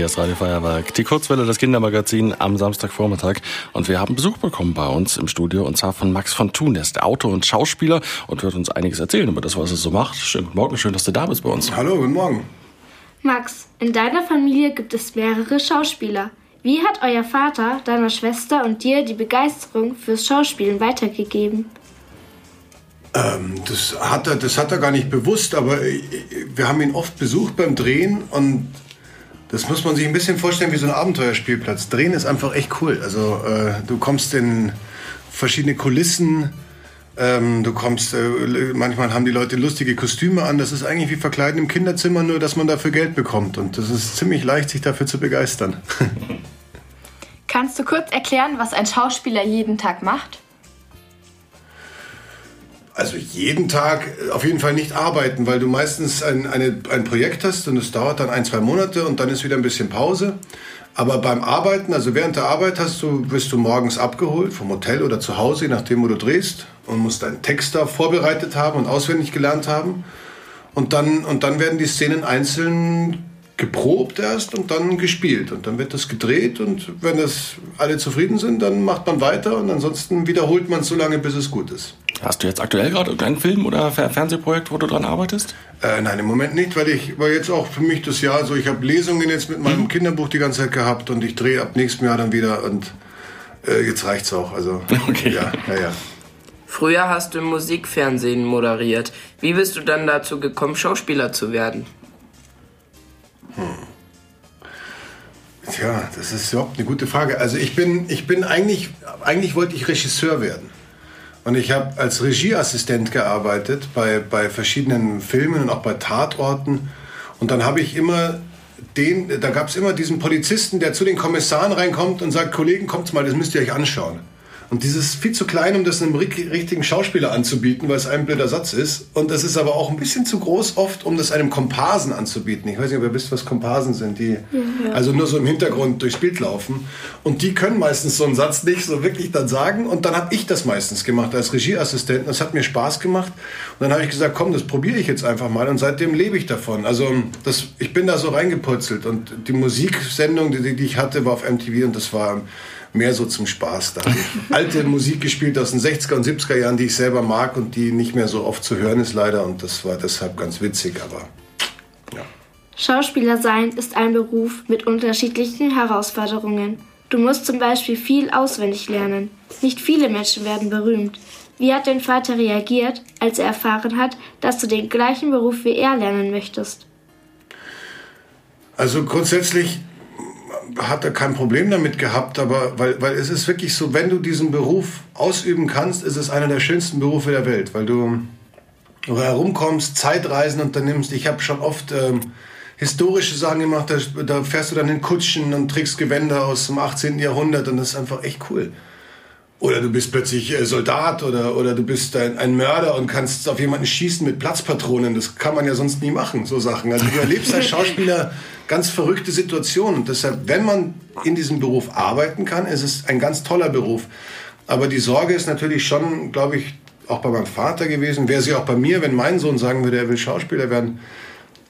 Hier ist Radio Feuerwerk, die Kurzwelle des Kindermagazin am Samstagvormittag. Und wir haben Besuch bekommen bei uns im Studio und zwar von Max von Thun. Der ist der Autor und Schauspieler und wird uns einiges erzählen über das, was er so macht. Schönen guten Morgen, schön, dass du da bist bei uns. Hallo, guten Morgen. Max, in deiner Familie gibt es mehrere Schauspieler. Wie hat euer Vater deiner Schwester und dir die Begeisterung fürs Schauspielen weitergegeben? Ähm, das, hat er, das hat er gar nicht bewusst, aber äh, wir haben ihn oft besucht beim Drehen und das muss man sich ein bisschen vorstellen wie so ein Abenteuerspielplatz. Drehen ist einfach echt cool. Also äh, du kommst in verschiedene Kulissen, ähm, du kommst, äh, manchmal haben die Leute lustige Kostüme an. Das ist eigentlich wie Verkleiden im Kinderzimmer, nur dass man dafür Geld bekommt. Und das ist ziemlich leicht, sich dafür zu begeistern. Kannst du kurz erklären, was ein Schauspieler jeden Tag macht? Also jeden Tag auf jeden Fall nicht arbeiten, weil du meistens ein, eine, ein Projekt hast und es dauert dann ein, zwei Monate und dann ist wieder ein bisschen Pause. Aber beim Arbeiten, also während der Arbeit hast du, wirst du morgens abgeholt vom Hotel oder zu Hause, je nachdem, wo du drehst und musst deinen Text da vorbereitet haben und auswendig gelernt haben. Und dann, und dann werden die Szenen einzeln geprobt erst und dann gespielt. Und dann wird das gedreht und wenn das alle zufrieden sind, dann macht man weiter und ansonsten wiederholt man es so lange, bis es gut ist. Hast du jetzt aktuell gerade irgendeinen Film oder Fernsehprojekt, wo du dran arbeitest? Äh, nein, im Moment nicht, weil ich weil jetzt auch für mich das Jahr so, ich habe Lesungen jetzt mit meinem mhm. Kinderbuch die ganze Zeit gehabt und ich drehe ab nächstem Jahr dann wieder und äh, jetzt reicht's auch. Also okay. ja, ja, ja. Früher hast du im Musikfernsehen moderiert. Wie bist du dann dazu gekommen, Schauspieler zu werden? Hm. Tja, das ist überhaupt eine gute Frage. Also ich bin, ich bin eigentlich, eigentlich wollte ich Regisseur werden. Und ich habe als Regieassistent gearbeitet bei, bei verschiedenen Filmen und auch bei Tatorten. Und dann habe ich immer den, da gab es immer diesen Polizisten, der zu den Kommissaren reinkommt und sagt, Kollegen, kommt mal, das müsst ihr euch anschauen. Und dieses ist viel zu klein, um das einem richtigen Schauspieler anzubieten, weil es ein blöder Satz ist. Und das ist aber auch ein bisschen zu groß oft, um das einem Komparsen anzubieten. Ich weiß nicht, ob ihr wisst, was Komparsen sind, die ja. also nur so im Hintergrund durchs Bild laufen. Und die können meistens so einen Satz nicht so wirklich dann sagen. Und dann habe ich das meistens gemacht als Regieassistent. Das hat mir Spaß gemacht. Und dann habe ich gesagt, komm, das probiere ich jetzt einfach mal. Und seitdem lebe ich davon. Also das, ich bin da so reingepurzelt. Und die Musiksendung, die, die ich hatte, war auf MTV und das war mehr so zum Spaß. Da alte Musik gespielt aus den 60er und 70er Jahren, die ich selber mag und die nicht mehr so oft zu hören ist leider. Und das war deshalb ganz witzig, aber ja. Schauspieler sein ist ein Beruf mit unterschiedlichen Herausforderungen. Du musst zum Beispiel viel auswendig lernen. Nicht viele Menschen werden berühmt. Wie hat dein Vater reagiert, als er erfahren hat, dass du den gleichen Beruf wie er lernen möchtest? Also grundsätzlich hat er kein Problem damit gehabt, aber weil, weil es ist wirklich so, wenn du diesen Beruf ausüben kannst, ist es einer der schönsten Berufe der Welt, weil du herumkommst, Zeitreisen unternimmst. Ich habe schon oft ähm, historische Sachen gemacht, da, da, fährst du dann in Kutschen und trägst Gewänder aus dem 18. Jahrhundert und das ist einfach echt cool. Oder du bist plötzlich äh, Soldat oder, oder du bist ein, ein, Mörder und kannst auf jemanden schießen mit Platzpatronen. Das kann man ja sonst nie machen, so Sachen. Also du erlebst als Schauspieler ganz verrückte Situationen. Und deshalb, wenn man in diesem Beruf arbeiten kann, ist es ein ganz toller Beruf. Aber die Sorge ist natürlich schon, glaube ich, auch bei meinem Vater gewesen. Wäre sie auch bei mir, wenn mein Sohn sagen würde, er will Schauspieler werden.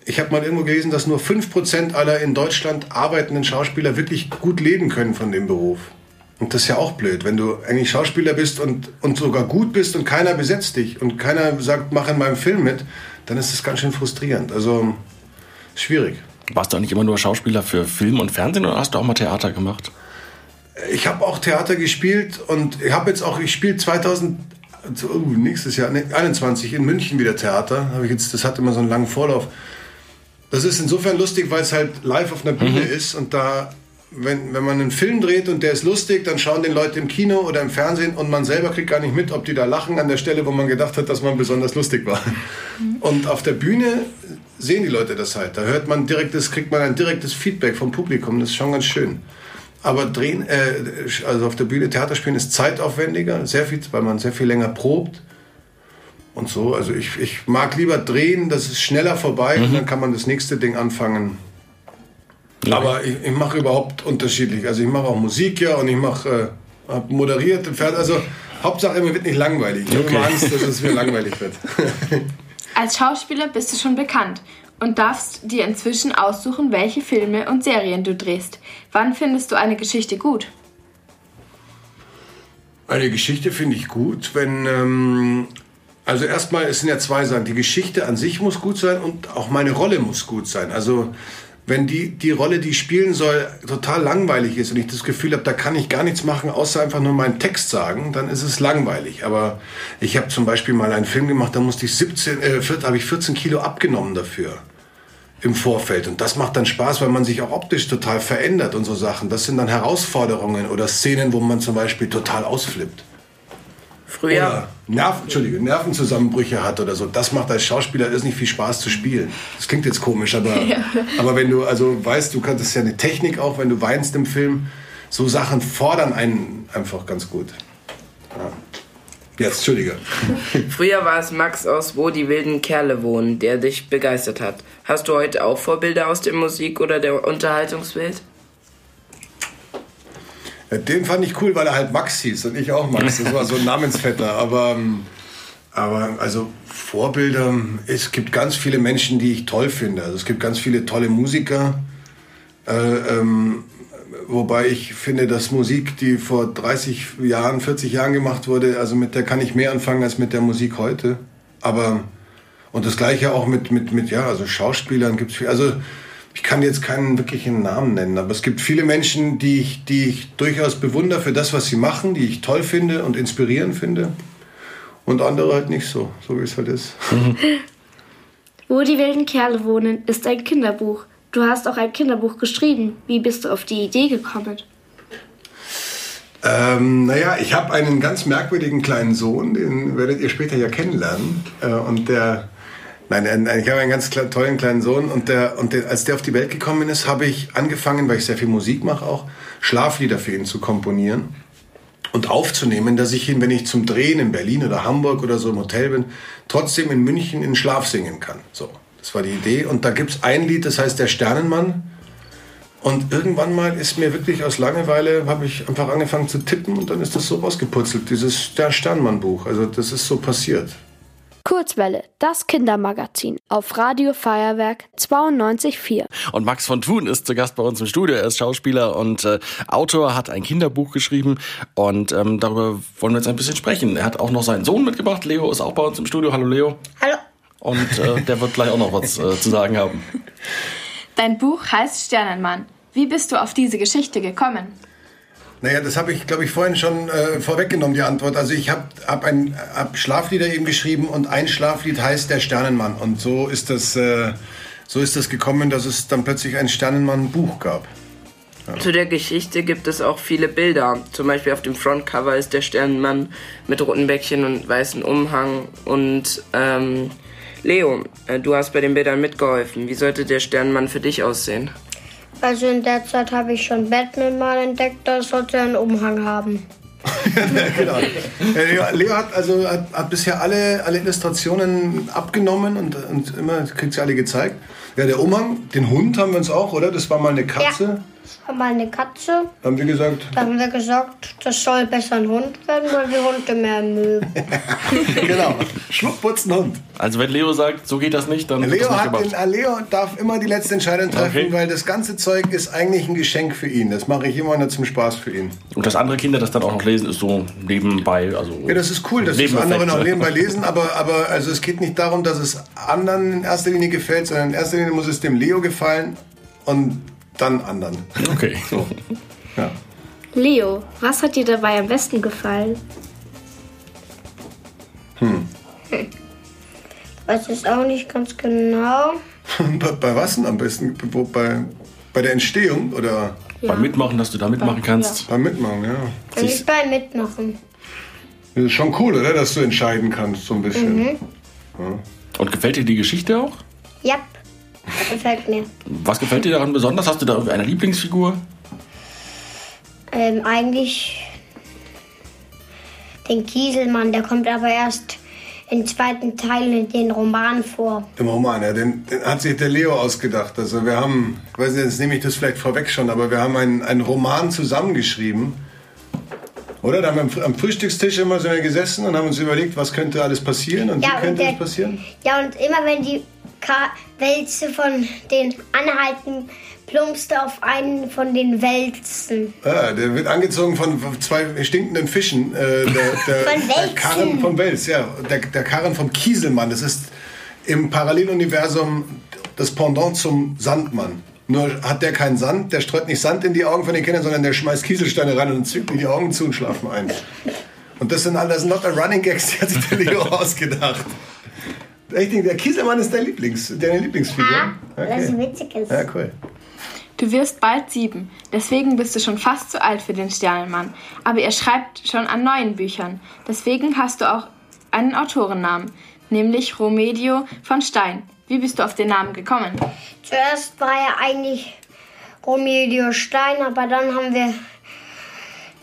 Ich habe mal irgendwo gelesen, dass nur 5% aller in Deutschland arbeitenden Schauspieler wirklich gut leben können von dem Beruf. Und das ist ja auch blöd, wenn du eigentlich Schauspieler bist und, und sogar gut bist und keiner besetzt dich und keiner sagt, mach in meinem Film mit, dann ist das ganz schön frustrierend. Also schwierig. Warst du auch nicht immer nur Schauspieler für Film und Fernsehen oder hast du auch mal Theater gemacht? Ich habe auch Theater gespielt und ich habe jetzt auch, ich spiele 2000, oh, nächstes Jahr, nee, 21 in München wieder Theater. Hab ich jetzt, das hat immer so einen langen Vorlauf. Das ist insofern lustig, weil es halt live auf einer Bühne mhm. ist und da wenn, wenn man einen Film dreht und der ist lustig, dann schauen den Leute im Kino oder im Fernsehen und man selber kriegt gar nicht mit, ob die da lachen an der Stelle, wo man gedacht hat, dass man besonders lustig war. Mhm. Und auf der Bühne sehen die Leute das halt. Da hört man direktes, kriegt man ein direktes Feedback vom Publikum. Das ist schon ganz schön. Aber drehen, äh, also auf der Bühne Theater spielen ist zeitaufwendiger, sehr viel, weil man sehr viel länger probt und so. Also ich, ich mag lieber drehen, das ist schneller vorbei mhm. und dann kann man das nächste Ding anfangen. Ja. Aber ich, ich mache überhaupt unterschiedlich. Also ich mache auch Musik ja und ich mache äh, moderiert im Fernsehen. Also Hauptsache mir wird nicht langweilig. Ich okay. habe immer Angst, dass es mir langweilig wird. Als Schauspieler bist du schon bekannt. und darfst dir inzwischen aussuchen, welche Filme und Serien du drehst. Wann findest du eine Geschichte gut? Eine Geschichte finde ich gut, wenn. Ähm, also erstmal, es sind ja zwei Sachen. Die Geschichte an sich muss gut sein und auch meine Rolle muss gut sein. Also wenn die, die Rolle, die ich spielen soll, total langweilig ist und ich das Gefühl habe, da kann ich gar nichts machen, außer einfach nur meinen Text sagen, dann ist es langweilig. Aber ich habe zum Beispiel mal einen Film gemacht, da musste ich 17, äh, habe ich 14 Kilo abgenommen dafür im Vorfeld. Und das macht dann Spaß, weil man sich auch optisch total verändert und so Sachen. Das sind dann Herausforderungen oder Szenen, wo man zum Beispiel total ausflippt. Früher. Oder Nerven, Entschuldige, Nervenzusammenbrüche hat oder so. Das macht als Schauspieler ist nicht viel Spaß zu spielen. Das klingt jetzt komisch, aber, aber wenn du also weißt, du kannst, das ist ja eine Technik auch, wenn du weinst im Film, so Sachen fordern einen einfach ganz gut. Ja. Jetzt, Entschuldige. Früher war es Max aus Wo die wilden Kerle wohnen, der dich begeistert hat. Hast du heute auch Vorbilder aus der Musik oder der Unterhaltungswelt? Den fand ich cool, weil er halt Max hieß und ich auch Max. Das war so ein Namensvetter. Aber, ähm, aber also Vorbilder, es gibt ganz viele Menschen, die ich toll finde. Also es gibt ganz viele tolle Musiker. Äh, ähm, wobei ich finde, dass Musik, die vor 30 Jahren, 40 Jahren gemacht wurde, also mit der kann ich mehr anfangen als mit der Musik heute. Aber und das gleiche auch mit, mit, mit ja, also Schauspielern gibt es viel. Also ich kann jetzt keinen wirklichen Namen nennen, aber es gibt viele Menschen, die ich, die ich durchaus bewundere für das, was sie machen, die ich toll finde und inspirierend finde. Und andere halt nicht so, so wie es halt ist. Wo die wilden Kerle wohnen ist ein Kinderbuch. Du hast auch ein Kinderbuch geschrieben. Wie bist du auf die Idee gekommen? Ähm, naja, ich habe einen ganz merkwürdigen kleinen Sohn, den werdet ihr später ja kennenlernen. Äh, und der, nein, ich habe einen ganz tollen kleinen Sohn und, der, und der, als der auf die Welt gekommen ist, habe ich angefangen, weil ich sehr viel Musik mache auch, Schlaflieder für ihn zu komponieren und aufzunehmen, dass ich ihn, wenn ich zum Drehen in Berlin oder Hamburg oder so im Hotel bin, trotzdem in München in Schlaf singen kann. So, das war die Idee. Und da gibt's ein Lied, das heißt Der Sternenmann. Und irgendwann mal ist mir wirklich aus Langeweile, habe ich einfach angefangen zu tippen und dann ist das so rausgeputzelt, dieses Der Sternmann-Buch. Also das ist so passiert. Kurzwelle, das Kindermagazin auf Radio Feuerwerk 92.4. Und Max von Thun ist zu Gast bei uns im Studio. Er ist Schauspieler und äh, Autor, hat ein Kinderbuch geschrieben und ähm, darüber wollen wir jetzt ein bisschen sprechen. Er hat auch noch seinen Sohn mitgebracht. Leo ist auch bei uns im Studio. Hallo Leo. Hallo. Und äh, der wird gleich auch noch was äh, zu sagen haben. Dein Buch heißt Sternenmann. Wie bist du auf diese Geschichte gekommen? Naja, das habe ich, glaube ich, vorhin schon äh, vorweggenommen, die Antwort. Also ich habe hab ein hab Schlaflieder eben geschrieben und ein Schlaflied heißt Der Sternenmann. Und so ist das, äh, so ist das gekommen, dass es dann plötzlich ein Sternenmann-Buch gab. Zu der Geschichte gibt es auch viele Bilder. Zum Beispiel auf dem Frontcover ist der Sternenmann mit roten Bäckchen und weißen Umhang. Und ähm, Leo, äh, du hast bei den Bildern mitgeholfen. Wie sollte der Sternenmann für dich aussehen? Also in der Zeit habe ich schon Batman mal entdeckt, das sollte einen Umhang haben. genau. Äh, Leo, Leo hat also hat, hat bisher alle, alle Illustrationen abgenommen und, und immer kriegt sie alle gezeigt. Ja, der Umhang, den Hund haben wir uns auch, oder? Das war mal eine Katze. War mal eine Katze. Haben wir gesagt. Da haben wir gesagt, das soll besser ein Hund werden, weil wir Hunde mehr mögen. genau. Schmuckputzen Hund. Also wenn Leo sagt, so geht das nicht, dann wird Leo, das nicht hat gemacht. den, äh, Leo darf immer die letzte Entscheidung treffen, Okay. weil das ganze Zeug ist eigentlich ein Geschenk für ihn. Das mache ich immer nur zum Spaß für ihn. Und dass andere Kinder das dann auch noch lesen, ist so nebenbei. Also Ja, das ist cool, dass das andere noch nebenbei lesen, aber, aber also es geht nicht darum, dass es anderen in erster Linie gefällt, sondern in erster Linie muss es dem Leo gefallen und dann anderen. Okay. Ja. Leo, was hat dir dabei am besten gefallen? Weiß es auch nicht ganz genau. bei, bei was denn am besten? Wo, bei, bei der Entstehung oder Beim Mitmachen, dass du da mitmachen kannst. beim Mitmachen, ja. Eigentlich beim Mitmachen. Das ist schon cool, oder? Dass du entscheiden kannst, so ein bisschen. Und gefällt dir die Geschichte auch? Ja, gefällt mir. Was gefällt dir daran besonders? Hast du da eine Lieblingsfigur? Ähm, eigentlich den Kieselmann, der kommt aber erst im zweiten Teil in den Roman vor. Im Roman, ja, den, den hat sich der Leo ausgedacht. Also wir haben, ich weiß nicht, jetzt nehme ich das vielleicht vorweg schon, aber wir haben einen, einen Roman zusammengeschrieben. Oder? Da haben wir am, Frühstückstisch immer wir gesessen und haben uns überlegt, was könnte alles passieren und Ja, wie und könnte der- das passieren. Ja, und immer wenn die Wälze von den Anhalten plumpste auf einen von den Wälzen. Ah, der wird angezogen von zwei stinkenden Fischen. Äh, der, der, Von der Welzen. Karren vom Wels, ja. Der, der Karren vom Kieselmann. Das ist im Paralleluniversum das Pendant zum Sandmann. Nur hat der keinen Sand, der streut nicht Sand in die Augen von den Kindern, sondern der schmeißt Kieselsteine rein und zückt mir die Augen zu und schlafen ein. Und das sind all das sind lauter Running Gags, die hat sich der Leo ausgedacht. Ich denke, der Kieselmann ist dein Lieblings, deine Lieblingsfigur. Ah, das ist witzig ist. Ja, cool. Du wirst bald sieben, deswegen bist du schon fast zu alt für den Sternenmann. Aber er schreibt schon an neuen Büchern. Deswegen hast du auch einen Autorennamen, nämlich Romedio von Stein. Wie bist du auf den Namen gekommen? Zuerst war er eigentlich Romedio Stein, aber dann haben wir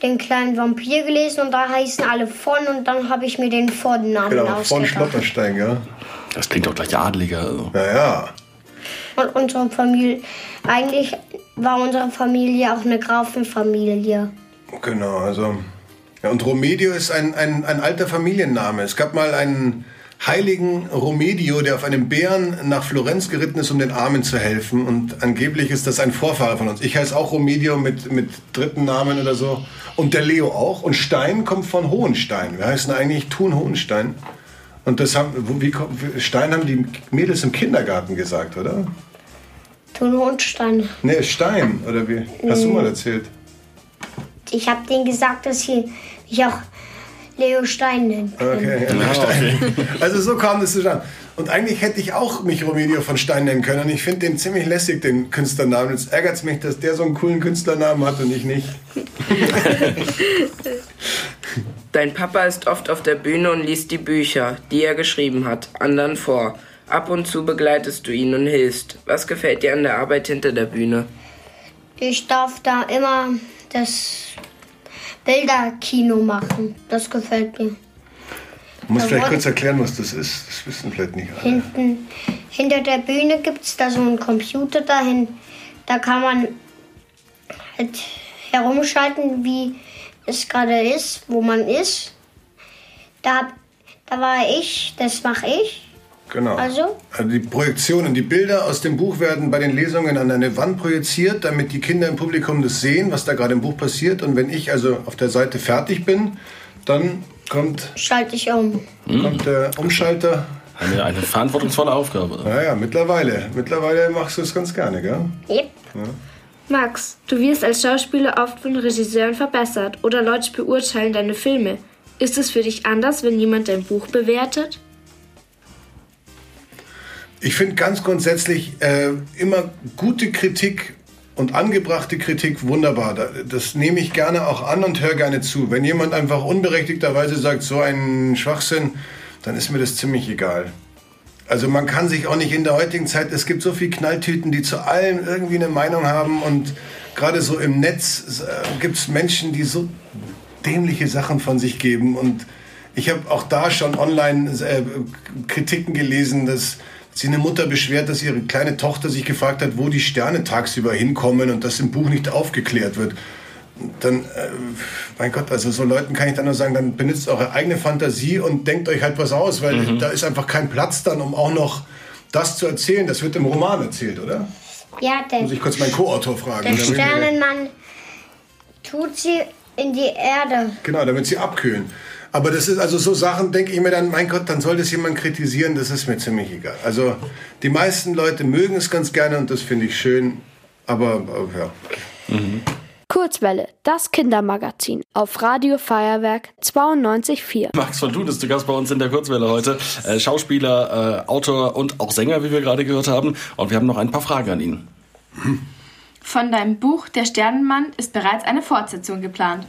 den kleinen Vampir gelesen und da heißen alle von und dann habe ich mir den Vornamen Genau, von ausgedacht. Schlotterstein, ja. Das klingt doch gleich adliger. Also. Ja, ja. Und unsere Familie, eigentlich war unsere Familie auch eine Grafenfamilie. Genau, also. Ja, und Romedio ist ein, ein, ein alter Familienname. Es gab mal einen heiligen Romedio, der auf einem Bären nach Florenz geritten ist, um den Armen zu helfen. Und angeblich ist das ein Vorfahre von uns. Ich heiße auch Romedio mit, mit dritten Namen oder so. Und der Leo auch. Und Stein kommt von Hohenstein. Wir heißen eigentlich Thun Hohenstein. Und das haben, wie, Stein haben die Mädels im Kindergarten gesagt, oder? Thun Hohenstein. Nee, Stein, oder wie? Hast du mal erzählt? Ich habe denen gesagt, dass sie mich auch Leo Stein nennen. Okay, ja, Stein. Also so kam das zustande. Und eigentlich hätte ich auch mich Romedio von Stein nennen können. Und ich finde den ziemlich lässig, den Künstlernamen. Jetzt ärgert es mich, dass der so einen coolen Künstlernamen hat und ich nicht. Dein Papa ist oft auf der Bühne und liest die Bücher, die er geschrieben hat, anderen vor. Ab und zu begleitest du ihn und hilfst. Was gefällt dir an der Arbeit hinter der Bühne? Ich darf da immer das Bilderkino machen. Das gefällt mir. Du musst Da vielleicht kurz erklären, was das ist. Das wissen vielleicht nicht alle. Hinten, hinter der Bühne gibt es da so einen Computer dahin. Da kann man halt herumschalten, wie es gerade ist, wo man ist. Da, da war ich, das mache ich. Genau. Also? Also die Projektionen, die Bilder aus dem Buch werden bei den Lesungen an eine Wand projiziert, damit die Kinder im Publikum das sehen, was da gerade im Buch passiert. Und wenn ich also auf der Seite fertig bin, dann kommt, Schalte ich um. kommt der Umschalter. Eine, eine verantwortungsvolle Aufgabe. Naja, mittlerweile. Mittlerweile machst du es ganz gerne, gell? Yep. Max, du wirst als Schauspieler oft von Regisseuren verbessert oder Leute beurteilen deine Filme. Ist es für dich anders, wenn jemand dein Buch bewertet? Ich finde ganz grundsätzlich äh, immer gute Kritik und angebrachte Kritik wunderbar. Da- Das nehme ich gerne auch an und höre gerne zu. Wenn jemand einfach unberechtigterweise sagt, so ein Schwachsinn, dann ist mir das ziemlich egal. Also man kann sich auch nicht in der heutigen Zeit, es gibt so viele Knalltüten, die zu allem irgendwie eine Meinung haben und gerade so im Netz äh, gibt es Menschen, die so dämliche Sachen von sich geben und ich habe auch da schon online äh, Kritiken gelesen, dass sich eine Mutter beschwert, dass ihre kleine Tochter sich gefragt hat, wo die Sterne tagsüber hinkommen und das im Buch nicht aufgeklärt wird. Dann, äh, mein Gott, also so Leuten kann ich dann nur sagen, dann benutzt eure eigene Fantasie und denkt euch halt was aus, weil da ist einfach kein Platz dann, um auch noch das zu erzählen. Das wird im Roman erzählt, oder? Ja, der, Muss ich kurz meinen Co-Autor fragen. der Sternenmann tut sie in die Erde. Genau, damit sie abkühlen. Aber das ist also so Sachen, denke ich mir dann, mein Gott, dann soll das jemand kritisieren, das ist mir ziemlich egal. Also die meisten Leute mögen es ganz gerne und das finde ich schön, aber äh, ja. Kurzwelle, das Kindermagazin auf Radio Feuerwerk 92.4. Max von Thun ist zu Gast bei uns in der Kurzwelle heute. Äh, Schauspieler, äh, Autor und auch Sänger, wie wir gerade gehört haben. Und wir haben noch ein paar Fragen an ihn. Von deinem Buch Der Sternenmann ist bereits eine Fortsetzung geplant.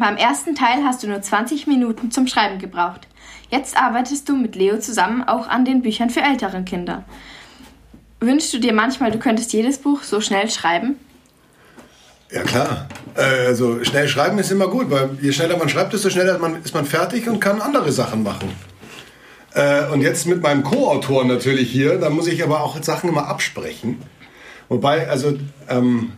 Beim ersten Teil hast du nur 20 Minuten zum Schreiben gebraucht. Jetzt arbeitest du mit Leo zusammen auch an den Büchern für ältere Kinder. Wünschst du dir manchmal, du könntest jedes Buch so schnell schreiben? Ja klar. Äh, also schnell schreiben ist immer gut, weil je schneller man schreibt, desto schneller ist man fertig und kann andere Sachen machen. Äh, und jetzt mit meinem Co-Autor natürlich hier, da muss ich aber auch Sachen immer absprechen. Wobei, also ähm,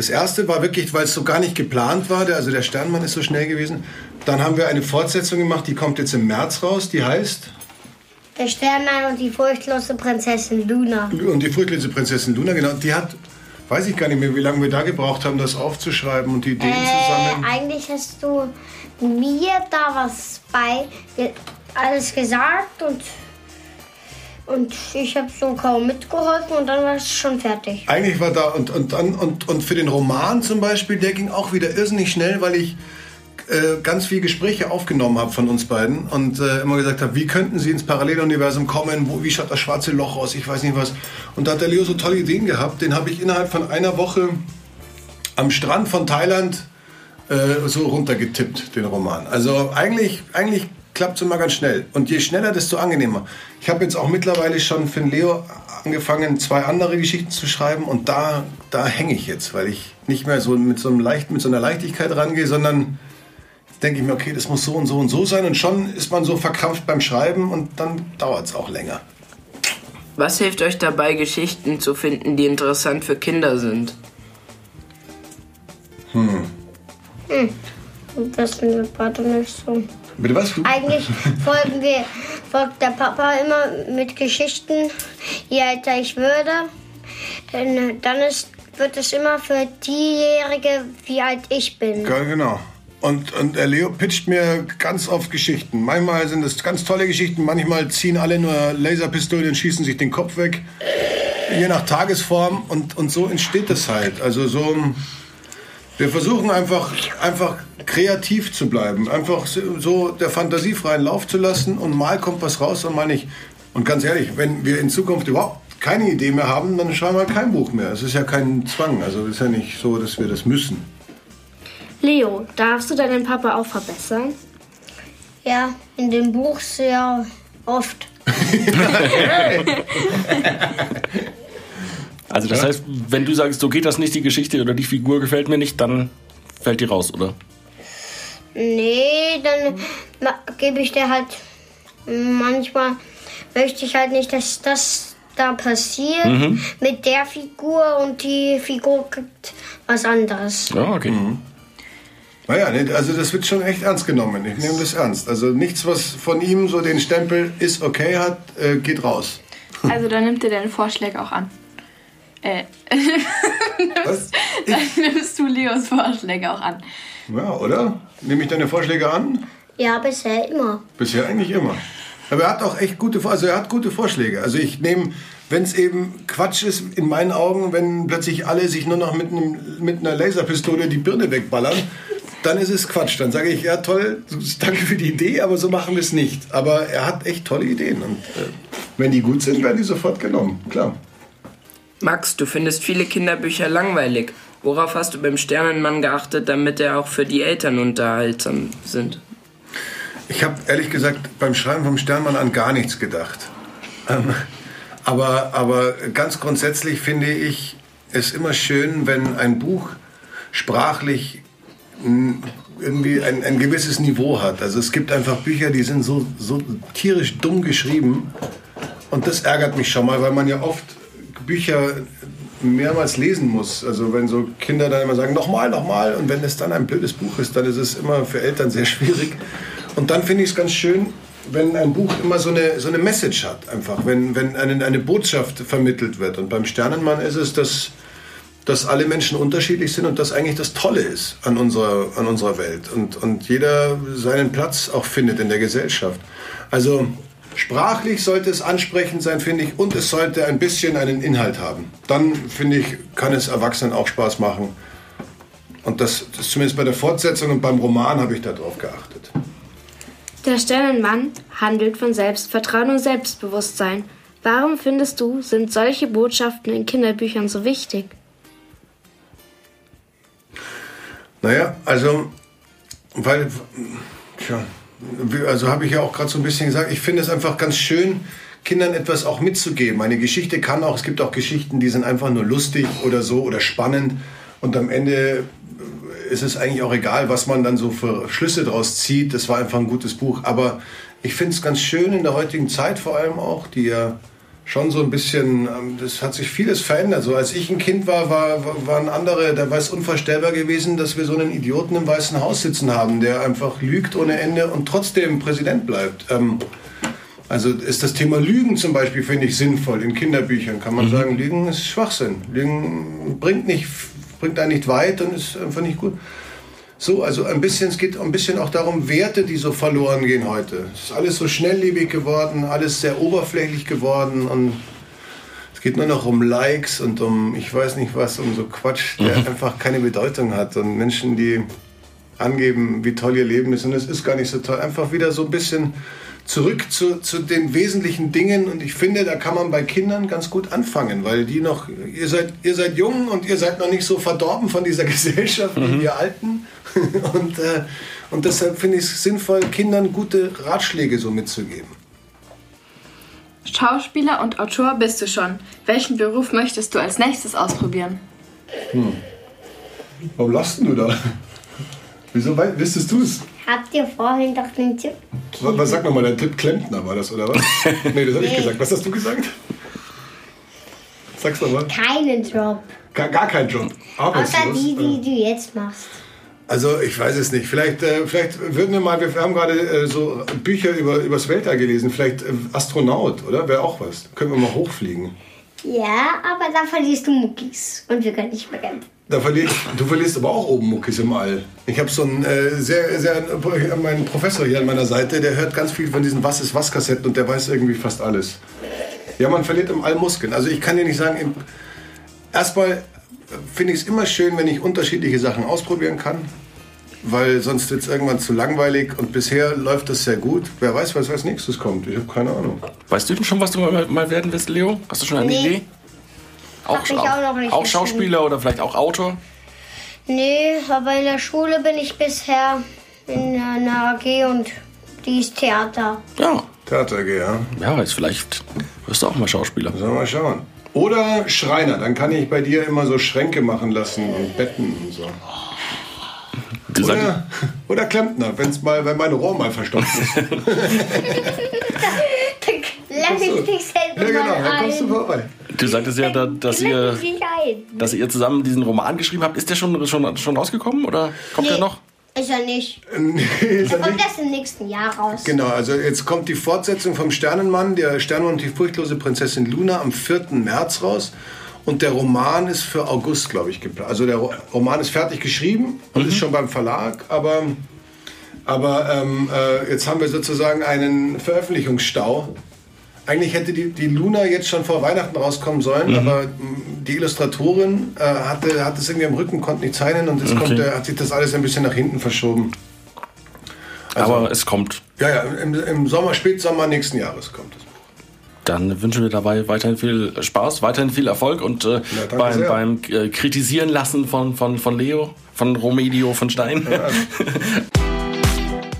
das erste war wirklich, weil es so gar nicht geplant war, der, also der Sternmann ist so schnell gewesen. Dann haben wir eine Fortsetzung gemacht, die kommt jetzt im März raus, die heißt Der Sternmann und die furchtlose Prinzessin Luna. Und die furchtlose Prinzessin Luna, genau. Die hat, weiß ich gar nicht mehr, wie lange wir da gebraucht haben, das aufzuschreiben und die Ideen Äh, zusammen. eigentlich hast du mir da was bei alles gesagt und, und ich habe so kaum mitgeholfen und dann war es schon fertig. Eigentlich war da und, und, und, und für den Roman zum Beispiel, der ging auch wieder irrsinnig schnell, weil ich äh, ganz viele Gespräche aufgenommen habe von uns beiden und äh, immer gesagt habe, wie könnten sie ins Paralleluniversum kommen, wo, wie schaut das schwarze Loch aus, ich weiß nicht was. Und da hat der Leo so tolle Ideen gehabt, den habe ich innerhalb von einer Woche am Strand von Thailand äh, so runtergetippt, den Roman. Also eigentlich, eigentlich klappt es immer ganz schnell. Und je schneller, desto angenehmer. Ich habe jetzt auch mittlerweile schon für den Leo angefangen, zwei andere Geschichten zu schreiben und da, da hänge ich jetzt, weil ich nicht mehr so mit so, einem leicht, mit so einer Leichtigkeit rangehe, sondern denke ich mir, okay, das muss so und so und so sein und schon ist man so verkrampft beim Schreiben und dann dauert es auch länger. Was hilft euch dabei, Geschichten zu finden, die interessant für Kinder sind? Und das finden wir beide nicht so. Bitte was? Eigentlich folgen wir, folgt der Papa immer mit Geschichten, je älter ich würde. Denn dann ist, wird es immer für diejährige, wie alt ich bin. Ja, genau. Und, und der Leo pitcht mir ganz oft Geschichten. Manchmal sind es ganz tolle Geschichten, manchmal ziehen alle nur Laserpistolen und schießen sich den Kopf weg. Je nach Tagesform. Und, und so entsteht es halt. Also so. Wir versuchen einfach, einfach kreativ zu bleiben. Einfach so der Fantasie freien Lauf zu lassen. Und mal kommt was raus und mal nicht. Und ganz ehrlich, wenn wir in Zukunft überhaupt keine Idee mehr haben, dann schreiben wir kein Buch mehr. Es ist ja kein Zwang. Also es ist ja nicht so, dass wir das müssen. Leo, darfst du deinen Papa auch verbessern? Ja, in dem Buch sehr oft. Also das heißt, wenn du sagst, so geht das nicht, die Geschichte oder die Figur gefällt mir nicht, dann fällt die raus, oder? Nee, dann gebe ich dir halt. Manchmal möchte ich halt nicht, dass das da passiert mit der Figur und die Figur kriegt was anderes. Ja, okay. Naja, ne, also das wird schon echt ernst genommen. Ich nehme das ernst. Also nichts, was von ihm so den Stempel ist okay hat, äh, geht raus. Also dann nimmt er deine Vorschläge auch an. Äh, Was? dann nimmst du Leos Vorschläge auch an. Ja, oder? Nehme ich deine Vorschläge an? Ja, bisher immer. Bisher eigentlich immer. Aber er hat auch echt gute, also er hat gute Vorschläge. Also ich nehme, wenn es eben Quatsch ist in meinen Augen, wenn plötzlich alle sich nur noch mit, einem, mit einer Laserpistole die Birne wegballern, dann ist es Quatsch. Dann sage ich, ja toll, danke für die Idee, aber so machen wir es nicht. Aber er hat echt tolle Ideen und äh, wenn die gut sind, werden die sofort genommen. Klar. Max, du findest viele Kinderbücher langweilig. Worauf hast du beim Sternenmann geachtet, damit er auch für die Eltern unterhaltsam sind? Ich habe ehrlich gesagt beim Schreiben vom Sternmann an gar nichts gedacht. Ähm, aber, aber ganz grundsätzlich finde ich es immer schön, wenn ein Buch sprachlich irgendwie ein, ein gewisses Niveau hat. Also es gibt einfach Bücher, die sind so, so tierisch dumm geschrieben. Und das ärgert mich schon mal, weil man ja oft Bücher mehrmals lesen muss. Also wenn so Kinder dann immer sagen, nochmal, nochmal. Und wenn es dann ein blödes Buch ist, dann ist es immer für Eltern sehr schwierig. Und dann finde ich es ganz schön, wenn ein Buch immer so eine, so eine Message hat. Einfach, wenn, wenn eine, eine Botschaft vermittelt wird. Und beim Sternenmann ist es, dass, dass alle Menschen unterschiedlich sind und das eigentlich das Tolle ist an unserer, an unserer Welt. Und, und jeder seinen Platz auch findet in der Gesellschaft. Also sprachlich sollte es ansprechend sein, finde ich, und es sollte ein bisschen einen Inhalt haben. Dann, finde ich, kann es Erwachsenen auch Spaß machen. Und das, das zumindest bei der Fortsetzung und beim Roman habe ich darauf geachtet. Der Sternenmann handelt von Selbstvertrauen und Selbstbewusstsein. Warum findest du, sind solche Botschaften in Kinderbüchern so wichtig? Naja, also, weil, tja, also habe ich ja auch gerade so ein bisschen gesagt, ich finde es einfach ganz schön, Kindern etwas auch mitzugeben. Eine Geschichte kann auch, es gibt auch Geschichten, die sind einfach nur lustig oder so oder spannend und am Ende ist es eigentlich auch egal, was man dann so für Schlüsse draus zieht. Das war einfach ein gutes Buch. Aber ich finde es ganz schön in der heutigen Zeit vor allem auch, die ja schon so ein bisschen, ähm, das hat sich vieles verändert. So als ich ein Kind war, war war- waren andere, da war es unvorstellbar gewesen, dass wir so einen Idioten im Weißen Haus sitzen haben, der einfach lügt ohne Ende und trotzdem Präsident bleibt. Ähm, Also ist das Thema Lügen zum Beispiel, finde ich, sinnvoll. In Kinderbüchern kann man mhm. sagen, Lügen ist Schwachsinn. Lügen bringt, nicht, bringt einen nicht weit und ist einfach nicht gut. So, also ein bisschen, es geht ein bisschen auch darum, Werte, die so verloren gehen heute. Es ist alles so schnelllebig geworden, alles sehr oberflächlich geworden und es geht nur noch um Likes und um, ich weiß nicht was, um so Quatsch, der mhm. einfach keine Bedeutung hat. Und Menschen, die angeben, wie toll ihr Leben ist und es ist gar nicht so toll. Einfach wieder so ein bisschen zurück zu, zu den wesentlichen Dingen und ich finde, da kann man bei Kindern ganz gut anfangen, weil die noch, ihr seid, ihr seid jung und ihr seid noch nicht so verdorben von dieser Gesellschaft wie mhm. wir Alten und, äh, und deshalb finde ich es sinnvoll, Kindern gute Ratschläge so mitzugeben. Schauspieler und Autor bist du schon. Welchen Beruf möchtest du als nächstes ausprobieren? Hm. Warum lachst du da? Wieso wüsstest du es? Habt ihr vorhin doch den Tipp? Was, was sag nochmal, dein Tipp Klempner war das, oder was? nee, das habe ich gesagt. Was hast du gesagt? Sag's nochmal. Keinen Job. Gar, gar keinen Job. Außer die, die du jetzt machst. Also ich weiß es nicht. Vielleicht, äh, vielleicht würden wir mal, wir haben gerade äh, so Bücher über übers Weltall gelesen. Vielleicht äh, Astronaut, oder? Wäre auch was. Können wir mal hochfliegen. Ja, aber da verlierst du Muckis und wir können nicht mehr kämpfen. Da verlier ich, du verlierst aber auch oben Muckis im All. Ich habe so einen äh, sehr, sehr, meinen Professor hier an meiner Seite, der hört ganz viel von diesen Was ist was Kassetten und der weiß irgendwie fast alles. Ja, man verliert im All Muskeln. Also ich kann dir nicht sagen, erstmal finde ich es immer schön, wenn ich unterschiedliche Sachen ausprobieren kann, weil sonst wird es irgendwann zu langweilig und bisher läuft das sehr gut. Wer weiß, was als nächstes kommt. Ich habe keine Ahnung. Weißt du denn schon, was du mal werden wirst, Leo? Hast du schon eine nee. Idee? Auch, ich auch, noch nicht auch Schauspieler oder vielleicht auch Autor? Nee, aber in der Schule bin ich bisher in einer AG und die ist Theater. Ja. Theater AG, ja. Ja, jetzt vielleicht wirst du auch mal Schauspieler. Sollen wir mal schauen. Oder Schreiner, dann kann ich bei dir immer so Schränke machen lassen und Betten und so. Oder, oder Klempner, wenn's mal, wenn mein Rohr mal verstopft ist. Lass ich dich selber ja, genau, dann kommst du vorbei. Du sagtest ja, da, dass, ihr, dass ihr zusammen diesen Roman geschrieben habt. Ist der schon, schon, schon rausgekommen oder kommt nee. der noch? Ist er nicht. Nee, ist er kommt erst im nächsten Jahr raus. Genau, also jetzt kommt die Fortsetzung vom Sternenmann, der Sternenmann und die furchtlose Prinzessin Luna am 4. März raus. Und der Roman ist für August, glaube ich, geplant. Also der Roman ist fertig geschrieben und mhm. ist schon beim Verlag, aber, aber ähm, äh, jetzt haben wir sozusagen einen Veröffentlichungsstau eigentlich hätte die, die Luna jetzt schon vor Weihnachten rauskommen sollen, mhm. aber die Illustratorin äh, hatte, hat es irgendwie am Rücken, konnte nicht zeichnen und jetzt okay. kommt, äh, hat sich das alles ein bisschen nach hinten verschoben. Also, aber es kommt. Ja, ja, im, im Sommer, Spätsommer nächsten Jahres kommt es. Dann wünschen wir dabei weiterhin viel Spaß, weiterhin viel Erfolg und äh, ja, beim, beim äh, Kritisieren lassen von, von, von Leo, von Romedio von Stein. Ja.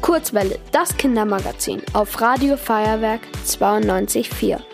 Kurzwelle, das Kindermagazin auf Radio Feuerwerk 92.4.